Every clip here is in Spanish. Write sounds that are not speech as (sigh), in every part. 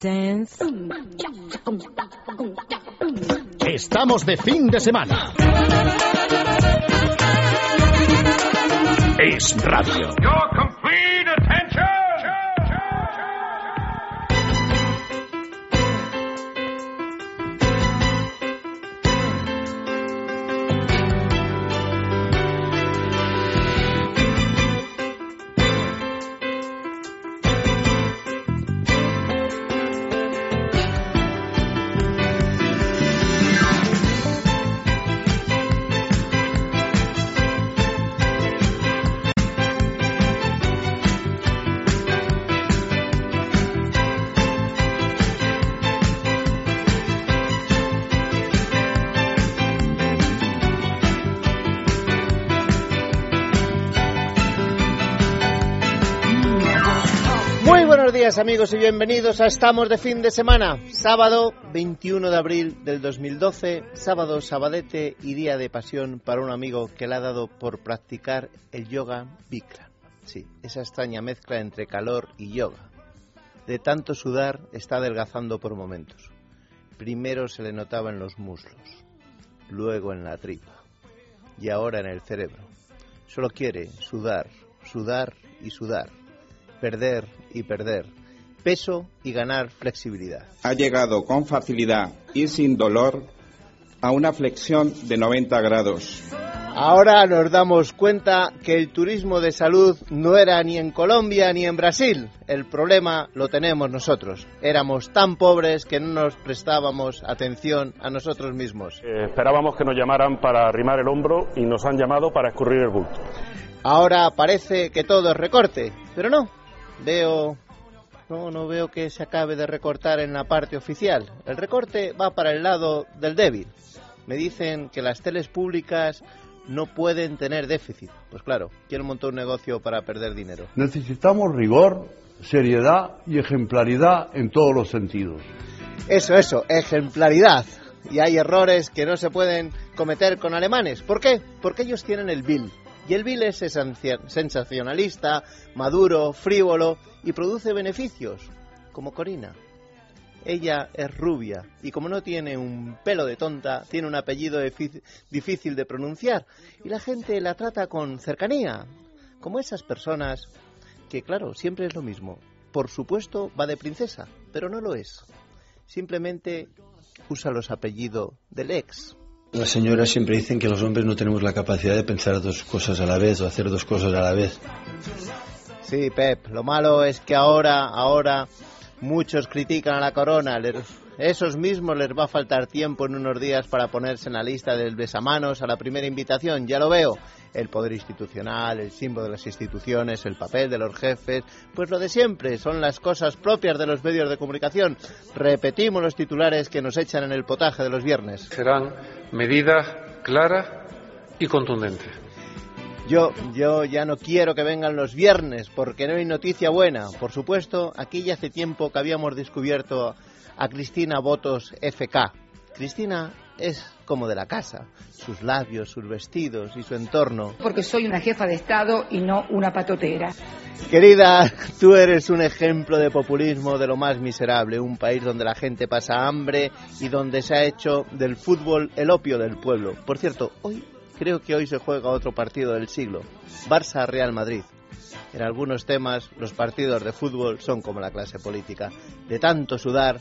Dance. Estamos de fin de semana. Es radio. Amigos y bienvenidos a Estamos de fin de semana, sábado 21 de abril del 2012, sábado sabadete y día de pasión para un amigo que le ha dado por practicar el yoga Bikram. Sí, esa extraña mezcla entre calor y yoga. De tanto sudar está adelgazando por momentos. Primero se le notaba en los muslos, luego en la tripa y ahora en el cerebro. Solo quiere sudar, sudar y sudar perder y perder, peso y ganar flexibilidad. ha llegado con facilidad y sin dolor a una flexión de 90 grados. Ahora nos damos cuenta que el turismo de salud no era ni en Colombia ni en Brasil. El problema lo tenemos nosotros. Éramos tan pobres que no nos prestábamos atención a nosotros mismos. Eh, esperábamos que nos llamaran para arrimar el hombro y nos han llamado para escurrir el bulto. Ahora parece que todo es recorte, pero no. Veo no no veo que se acabe de recortar en la parte oficial. El recorte va para el lado del débil. Me dicen que las teles públicas no pueden tener déficit. Pues claro, ¿quién montó un negocio para perder dinero? Necesitamos rigor, seriedad y ejemplaridad en todos los sentidos. Eso, eso, ejemplaridad. Y hay errores que no se pueden cometer con alemanes. ¿Por qué? Porque ellos tienen el bill. Y el bill es sensacionalista, maduro, frívolo y produce beneficios, como Corina. Ella es rubia y como no tiene un pelo de tonta, tiene un apellido difícil de pronunciar y la gente la trata con cercanía, como esas personas que, claro, siempre es lo mismo. Por supuesto, va de princesa, pero no lo es. Simplemente usa los apellidos del ex. Las señoras siempre dicen que los hombres no tenemos la capacidad de pensar dos cosas a la vez o hacer dos cosas a la vez. Sí, Pep, lo malo es que ahora, ahora muchos critican a la corona. Esos mismos les va a faltar tiempo en unos días para ponerse en la lista del besamanos a la primera invitación, ya lo veo. El poder institucional, el símbolo de las instituciones, el papel de los jefes, pues lo de siempre, son las cosas propias de los medios de comunicación. Repetimos los titulares que nos echan en el potaje de los viernes. serán medidas claras y contundentes. Yo, yo ya no quiero que vengan los viernes porque no hay noticia buena. Por supuesto, aquí ya hace tiempo que habíamos descubierto a Cristina Botos FK. Cristina es como de la casa, sus labios, sus vestidos y su entorno. porque soy una jefa de Estado y no una patotera. Querida, (laughs) tú eres un ejemplo de populismo de lo más miserable, un país donde la gente pasa hambre y donde se ha hecho del fútbol el opio del pueblo. Por cierto, hoy creo que hoy se juega otro partido del siglo, Barça-Real Madrid. En algunos temas los partidos de fútbol son como la clase política. De tanto sudar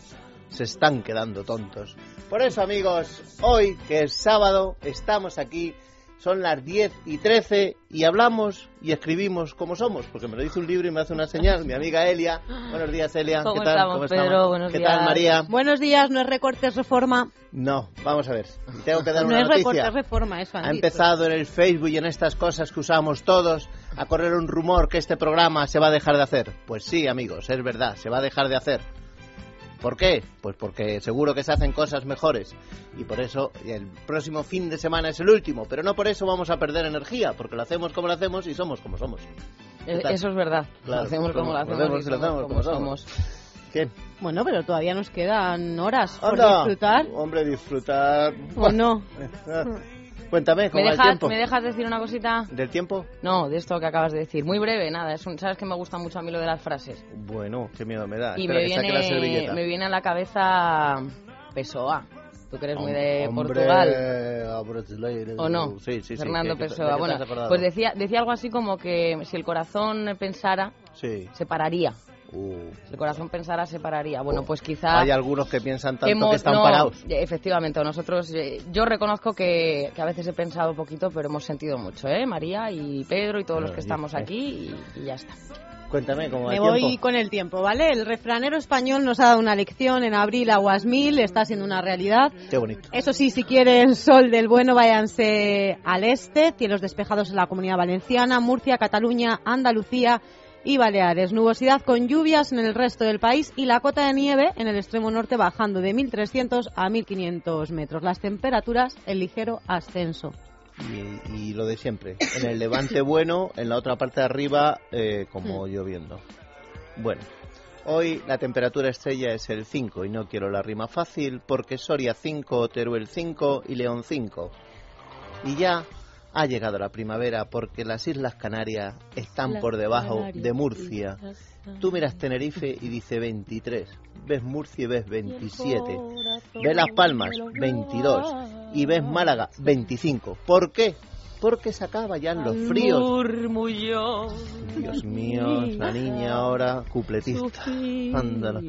se están quedando tontos. Por eso amigos, hoy que es sábado, estamos aquí son las 10 y 13 y hablamos y escribimos como somos, porque me lo dice un libro y me hace una señal. Mi amiga Elia. Buenos días, Elia. ¿Cómo ¿Qué tal? estamos, ¿Cómo Pedro? estamos? Buenos ¿Qué días. tal, María? Buenos días, no es recortes reforma. No, vamos a ver. Tengo que dar no una es noticia. recortes reforma, eso han Ha dicho. empezado en el Facebook y en estas cosas que usamos todos a correr un rumor que este programa se va a dejar de hacer. Pues sí, amigos, es verdad, se va a dejar de hacer. ¿Por qué? Pues porque seguro que se hacen cosas mejores. Y por eso el próximo fin de semana es el último. Pero no por eso vamos a perder energía, porque lo hacemos como lo hacemos y somos como somos. Tal? Eso es verdad. Claro, lo hacemos como lo hacemos. hacemos y y lo hacemos como somos. ¿Qué? Bueno, pero todavía nos quedan horas por Anda. disfrutar. Hombre, disfrutar. ¿O no? (laughs) Cuéntame, ¿cómo ¿Me dejas, tiempo? ¿Me dejas decir una cosita? ¿Del tiempo? No, de esto que acabas de decir. Muy breve, nada. Es un, Sabes que me gusta mucho a mí lo de las frases. Bueno, qué miedo me da. Y Espera, me que saque la viene, servilleta. me viene a la cabeza Pessoa. Tú que eres muy de Hombre, Portugal. ¿O no? Sí, sí, sí. Fernando ¿qué- qué- Pessoa. Bueno, pues decía, decía algo así como que si el corazón pensara, se pararía. Uh. El corazón pensara, se pararía. Bueno, pues quizá... Hay algunos que piensan tanto hemos- que están no, parados. eh, Efectivamente, nosotros, eh, yo reconozco que, que a veces he pensado poquito, pero hemos sentido mucho, ¿eh? María y Pedro y todos los que estamos eh. aquí y, y ya está. Cuéntame, ¿cómo va Me el voy tiempo? con el tiempo, ¿vale? El refranero español nos ha dado una lección en abril, aguas mil, está siendo una realidad. Qué bonito. Eso sí, si quieren sol del bueno, váyanse al este, cielos despejados en la comunidad valenciana, Murcia, Cataluña, Andalucía y Baleares. Nubosidad con lluvias en el resto del país y la cota de nieve en el extremo norte bajando de 1.300 a 1.500 metros. Las temperaturas en ligero ascenso. Y, y lo de siempre. En el levante bueno, en la otra parte de arriba, eh, como lloviendo. Bueno, hoy la temperatura estrella es el 5 y no quiero la rima fácil porque Soria 5, Teruel 5 y León 5. Y ya ha llegado la primavera porque las Islas Canarias están Las por debajo Canarias, de Murcia. Tú miras Tenerife y dice 23, ves Murcia y ves 27, ves Las Palmas 22 y ves Málaga 25. ¿Por qué? Porque se acaban ya los fríos. Murmullo. Dios mío, la niña ahora, cupletista. Ándala.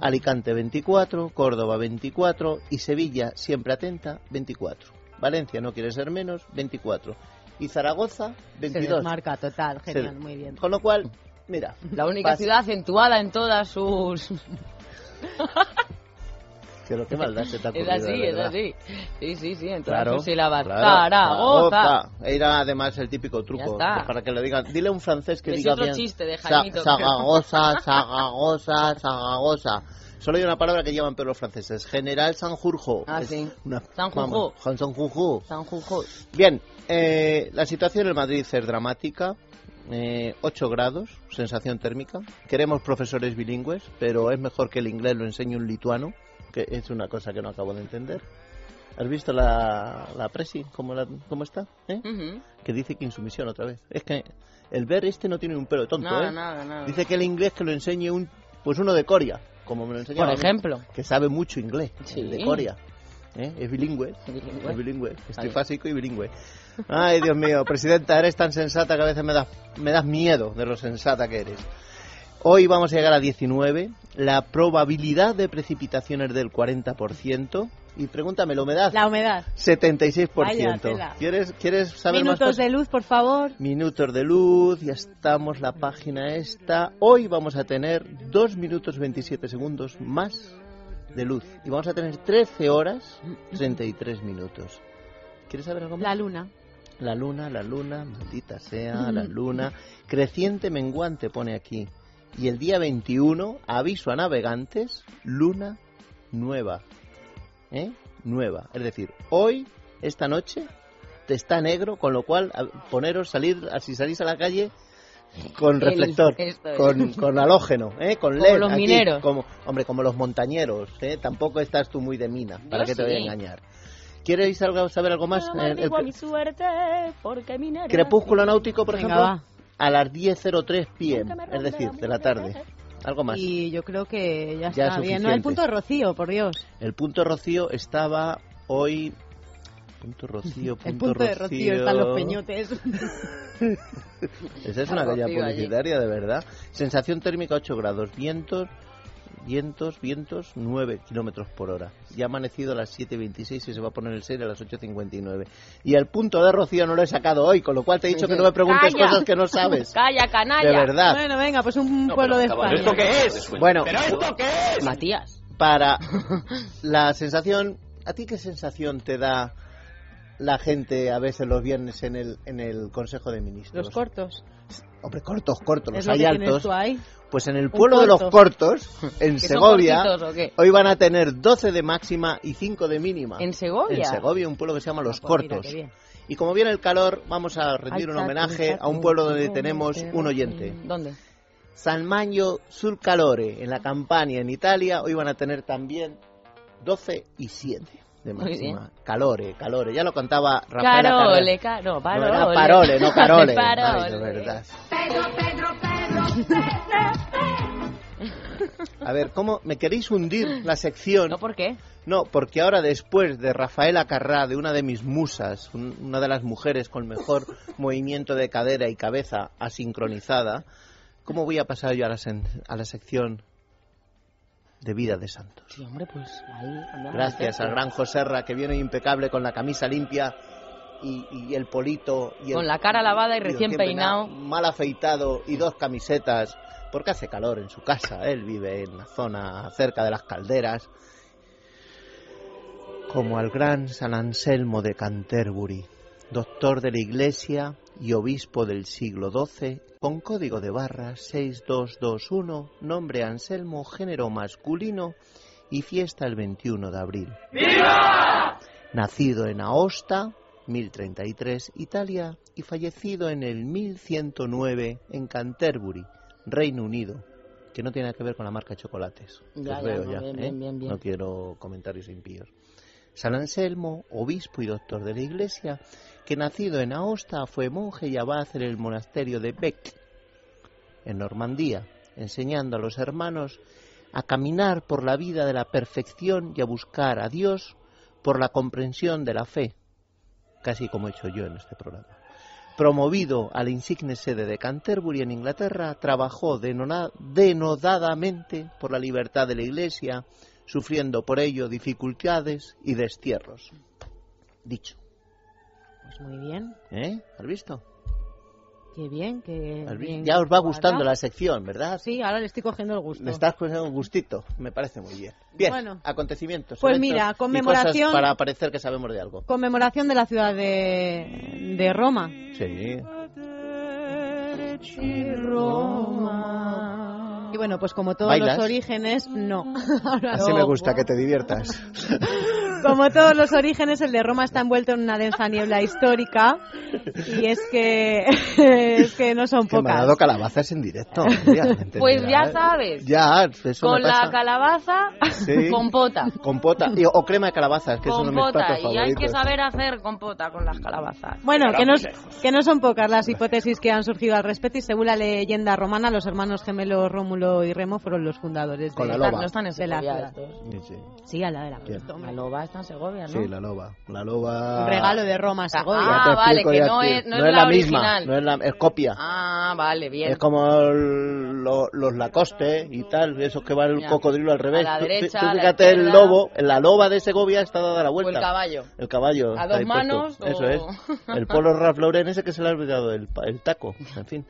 Alicante 24, Córdoba 24 y Sevilla, siempre atenta, 24. Valencia, no quiere ser menos, 24. Y Zaragoza, Se 22. desmarca total, genial, Se- muy bien. Con lo cual, mira. La única pasa- ciudad acentuada en todas sus... (laughs) Que lo que maldad se te ha Es ocurrido, así, de es así. Sí, sí, sí, en todas Claro, sus sílabas. claro, Zaragoza. Era además el típico truco pues para que le digan. Dile a un francés que Ese diga otro bien. chiste de Jaimito. Zaragoza, Zaragoza, Zaragoza. Solo hay una palabra que llaman peor los franceses. General Sanjurjo. Ah, Es sí. Una, Sanjurjo. vamos, Sanjurjo. Bien, eh, la situación en Madrid es dramática. Eh, 8 grados, sensación térmica. Queremos profesores bilingües, pero es mejor que el inglés lo enseñe un lituano, que es una cosa que no acabo de entender. ¿Has visto la, la presi? ¿Cómo, la- cómo está? ¿Eh? Que dice que insumisión otra vez. Es que el ver este no tiene un pelo tonto, Nada, ¿eh? nada, nada. Dice que el inglés que lo enseñe un, pues uno de Coria, como me lo enseñaba. Por ejemplo. Que sabe mucho inglés, Sí. de Coria. ¿Eh? Es bilingüe. Bilingüe. Es bilingüe. Es Vale. trifásico y bilingüe. Ay, Dios mío, presidenta, eres tan sensata que a veces me das, me das miedo de lo sensata que eres. Hoy vamos a llegar a 19. La probabilidad de precipitaciones del 40%. Y pregúntame, ¿la humedad? La humedad. 76%. Vaya. ¿Quieres, ¿Quieres saber más Minutos de luz, por favor. Minutos de luz, ya estamos, la página esta. Hoy vamos a tener 2 minutos 27 segundos más de luz. Y vamos a tener 13 horas 33 minutos. ¿Quieres saber algo más? La luna. La luna, la luna, maldita sea, la (laughs) luna. Creciente menguante pone aquí. Y el día 21, aviso a navegantes, luna nueva. ¿Eh? Nueva. Es decir, hoy, esta noche, te está negro, con lo cual poneros, salir, si salís a la calle, con reflector, es. con, con halógeno, ¿eh? con Como LED. los aquí, mineros. Como, hombre, como los montañeros, ¿eh? Tampoco estás tú muy de mina, ¿para Yo qué te voy a engañar? ¿Quieres algo, saber algo más? No El- el- maldigo a mi suerte porque minera. Crepúsculo náutico, por Venga, ejemplo, va. a las 10.03 pm, es decir, de la tarde. Algo más. Y yo creo que ya Ya está es bien. No, el punto de rocío, por Dios. El punto rocío estaba hoy... Punto rocío, punto El punto de rocío están los peñotes. (laughs) Esa es una Rocío calle allí. publicitaria, de verdad. Sensación térmica 8 grados, vientos, vientos, vientos 9 kilómetros por hora. Ya ha amanecido a las 7.26 y se va a poner el 6 a las 8.59. Y el punto de rocío no lo he sacado hoy, con lo cual te he dicho que no me preguntes Calla. cosas que no sabes. (laughs) Calla, canalla. De verdad. Bueno, venga, pues un pueblo de España. ¿Esto qué es? Bueno, Matías. para (laughs) la sensación, ¿a ti qué sensación te da la gente a veces los viernes en el, en el Consejo de Ministros? Los cortos. Hombre, cortos, cortos, los Es lo hay altos. tú ahí. Pues en el pueblo de los corto. cortos, (laughs) en ¿Que son Segovia, cortitos hoy van a tener 12 de máxima y 5 de mínima. ¿En Segovia? En Segovia, un pueblo que se llama Los Ah, pues mira, Cortos. bien. Y como viene el calor, vamos a rendir un homenaje a un pueblo donde tenemos un oyente. ¿Dónde? San Magno sul Calore, en la campaña en Italia, hoy van a tener también 12 y 7. de máxima. Calore, calore. Ya lo contaba Rafael Carole, ca- no, No, parole. era parole, no (laughs) carole. Parole. Ay, de verdad. A ver, ¿cómo me queréis hundir la sección? ¿No por qué? No, porque ahora después de Rafaela Carrá, de una de mis musas, un- una de las mujeres con mejor (laughs) movimiento de cadera y cabeza asincronizada, ¿cómo voy a pasar yo a la, sen- a la sección de vida de santos? Sí, hombre, pues ahí... Gracias al gran Joserra que viene impecable con la camisa limpia y, y el polito. Y el- Con la cara lavada y recién peinado. Mal afeitado y dos camisetas, porque hace calor en su casa. Él vive en la zona cerca de las calderas. Como al gran San Anselmo de Canterbury, doctor de la Iglesia y obispo del siglo XII, con código de barra 6221, nombre Anselmo, género masculino y fiesta el 21 de abril. Nacido en Aosta, 1033, Italia, y fallecido en el 1109 en Canterbury, Reino Unido, que no tiene nada que ver con la marca de chocolates. Ya, os ya, veo no, ya, bien, ¿eh? bien, bien, bien. No quiero comentarios impíos. San Anselmo, obispo y doctor de la Iglesia, que nacido en Aosta fue monje y abad en el monasterio de Bec, en Normandía, enseñando a los hermanos a caminar por la vida de la perfección y a buscar a Dios por la comprensión de la fe, casi como he hecho yo en este programa. Promovido a la insigne sede de Canterbury en Inglaterra, trabajó denodadamente por la libertad de la Iglesia, sufriendo por ello dificultades y destierros. Dicho, Pues muy bien, ¿eh? ¿Has visto? Qué bien, bien Ya os va gustando la sección, ¿verdad? Sí, ahora le estoy cogiendo el gusto. Me estás cogiendo un gustito, me parece muy bien. Bien, Bueno. acontecimientos. Pues mira, y conmemoración- cosas para parecer que sabemos de algo. Conmemoración de la ciudad de, de Roma. Sí. Y bueno, pues como todos ¿Bailas? los orígenes, no. (laughs) Ahora Así no. me gusta que te diviertas. (laughs) Como todos los orígenes, el de Roma está envuelto en una densa niebla histórica. Y es que, (laughs) es que no son que me ha pocas. dado calabazas en directo. ya, ¿me (laughs) Pues ya sabes. Ya, eso Con me pasa. la calabaza, Sí. (laughs) compota. Compota y- o crema de calabazas, que es uno de mis Compota. platos Y hay que saber hacer compota con las calabazas. Bueno, que no, que no son pocas las hipótesis que han surgido al respecto y según la leyenda romana, los hermanos gemelos Rómulo y Remo fueron los fundadores Con de, la loba. No están en de la ciudad. Sí, sí. Sí, a la de la. La loba está en Segovia, ¿no? Sí, la loba. La loba. Un regalo de Roma a Segovia. Ya Ah, te vale, explico, que no es- no es la la original. misma, no es la, es copia. Ah, vale, bien. Es como el- lo- los Lacoste y tal, esos que va el Ya. cocodrilo al revés. A la Tú- tú- derecha, tú a la fíjate el lobo, la loba de Segovia está dada la O vuelta. el caballo. El caballo. A dos manos o- Eso es. (laughs) El polo Ralph Lauren ese que se le ha olvidado el, pa- el taco. En fin.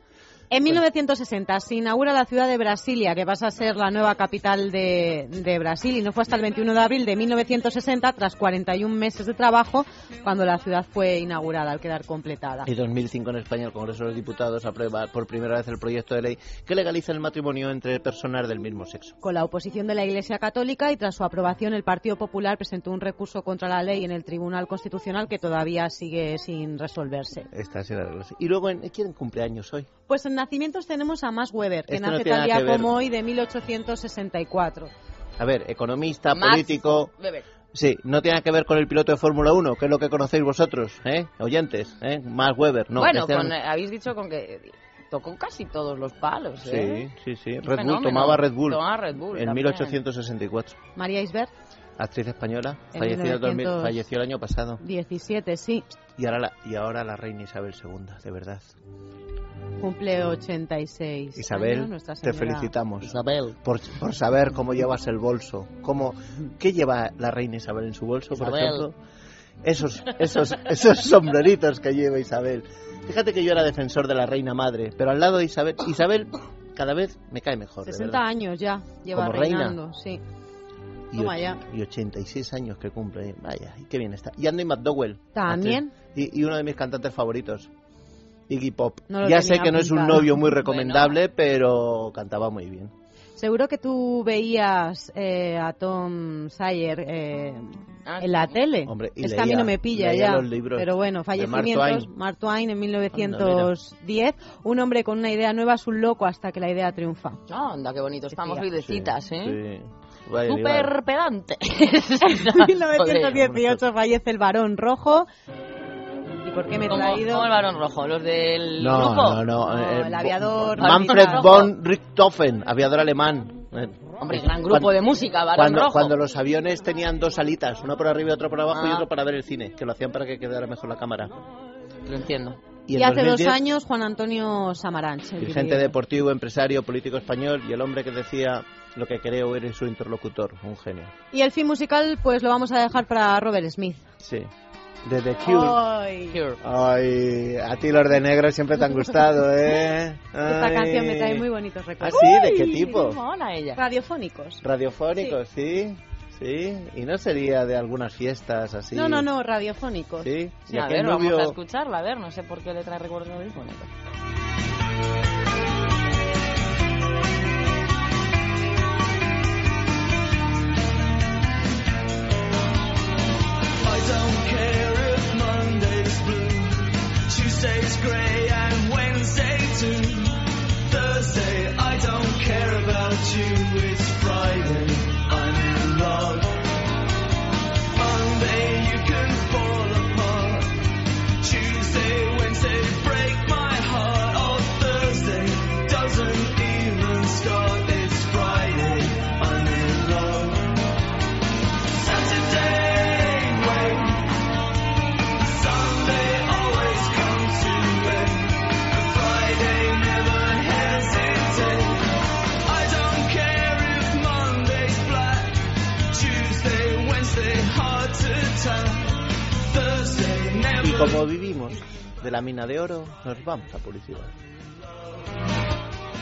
En 1960 se inaugura la ciudad de Brasilia, que pasa a ser la nueva capital de, de Brasil, y no fue hasta el 21 de abril de 1960, tras 41 meses de trabajo, cuando la ciudad fue inaugurada, al quedar completada. Y 2005 en España el Congreso de los Diputados aprueba por primera vez el proyecto de ley que legaliza el matrimonio entre personas del mismo sexo. Con la oposición de la Iglesia Católica y tras su aprobación, el Partido Popular presentó un recurso contra la ley en el Tribunal Constitucional que todavía sigue sin resolverse. Esta será la. Y luego, en, ¿quién cumpleaños hoy? Pues en nacimientos tenemos a Max Weber, que Este no nace tiene tal día como hoy de 1864. A ver, economista, Max político. Weber. Sí, no tiene que ver con el piloto de Fórmula 1, que es lo que conocéis vosotros, ¿eh? Oyentes, ¿eh? Max Weber, no. bueno, este con- no- eh, habéis dicho con que tocó casi todos los palos, Sí, ¿eh? sí, sí. Un Red Bull, tomaba Red Bull. Tomaba Red Bull En también. 1864. María Isbert, Actriz española, En falleció, en 2000 1900. falleció el año pasado. 17, sí. Y ahora, la, y ahora la reina Isabel II, de verdad. Cumple 86 Isabel, años, Nuestra te felicitamos. Isabel. Por, por saber cómo llevas el bolso. Cómo, ¿Qué lleva la reina Isabel en su bolso, por Isabel. ejemplo? Esos, esos, esos sombreritos que lleva Isabel. Fíjate que yo era defensor de la reina madre, pero al lado de Isabel, Isabel cada vez me cae mejor. de 60 verdad. años ya lleva Como reina. reinando, sí. Y, Toma och- ya. y 86 años que cumple. Vaya, y qué bien está. Y Andy McDowell. También. Y, y uno de mis cantantes favoritos. Iggy Pop. No ya sé que no es un novio muy recomendable, pero cantaba muy bien. Seguro que tú veías eh, a Tom Sawyer eh, Ah, en la tele. Hombre, y es que a mí leía- no me pilla leía ya. pero bueno, fallecimientos. Twain. Mark Twain en 1910. Un hombre con una idea nueva es un loco hasta que la idea triunfa. Ah, anda, qué bonito. Estamos hoy de citas, ¿eh? Sí. Iván. pedante. (laughs) En 1918 fallece el varón rojo. ¿Y por qué me he ¿Cómo, traído? cómo el varón rojo? ¿Los del No, grupo? no, no. eh, el aviador. Manfred von Richthofen, aviador alemán. Eh, Hombre, gran grupo cuando- de música, varón Cuando, rojo. cuando los aviones tenían dos alitas, una por arriba y otra por abajo y Ah. otro para ver el cine, que lo hacían para que quedara mejor la cámara. Lo entiendo. Y, en hace dos 2010, años Juan Antonio Samaranch. el Dirigente deportivo, empresario, político español y el hombre que decía lo que creo eres su interlocutor, un genio. Y el fin musical, pues lo vamos a dejar para Robert Smith. Sí. De The Cure. Ay, Ay, a ti los de negro siempre te han gustado, (laughs) ¿eh? esta Ay. canción me trae muy bonitos recuerdos. ¿Ah, sí? ¿De qué tipo? Mola ella. Radiofónicos. Radiofónicos, sí. Sí. Y no sería de algunas fiestas así. No, no, no, radiofónicos. Sí. Sí, a ver, vamos a escucharla, a ver, no sé por qué le trae recuerdos radiofónicos. De la mina de oro, nos vamos a publicidad.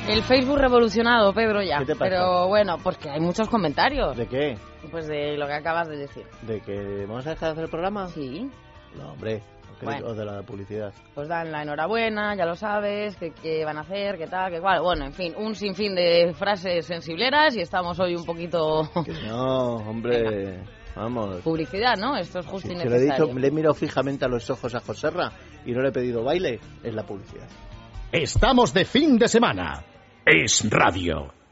El Facebook revolucionado, Pedro, ya. ¿Qué te pasa? Pero bueno, pues que hay muchos comentarios. ¿De qué? Pues de lo que acabas de decir. ¿De que vamos a dejar de hacer el programa? Sí. No, hombre. ¿o qué- Bueno. De la publicidad. Pues dan la enhorabuena, ya lo sabes, que, que van a hacer, qué tal, qué cual. Bueno, en fin, un sinfín de frases sensibleras y estamos hoy un poquito... No, hombre. (laughs) Vamos. Publicidad, ¿no? Esto es justo Se lo he dicho, le he mirado fijamente a los ojos a Joserra y no le he pedido baile. Es la publicidad. Estamos de fin de semana. Es radio.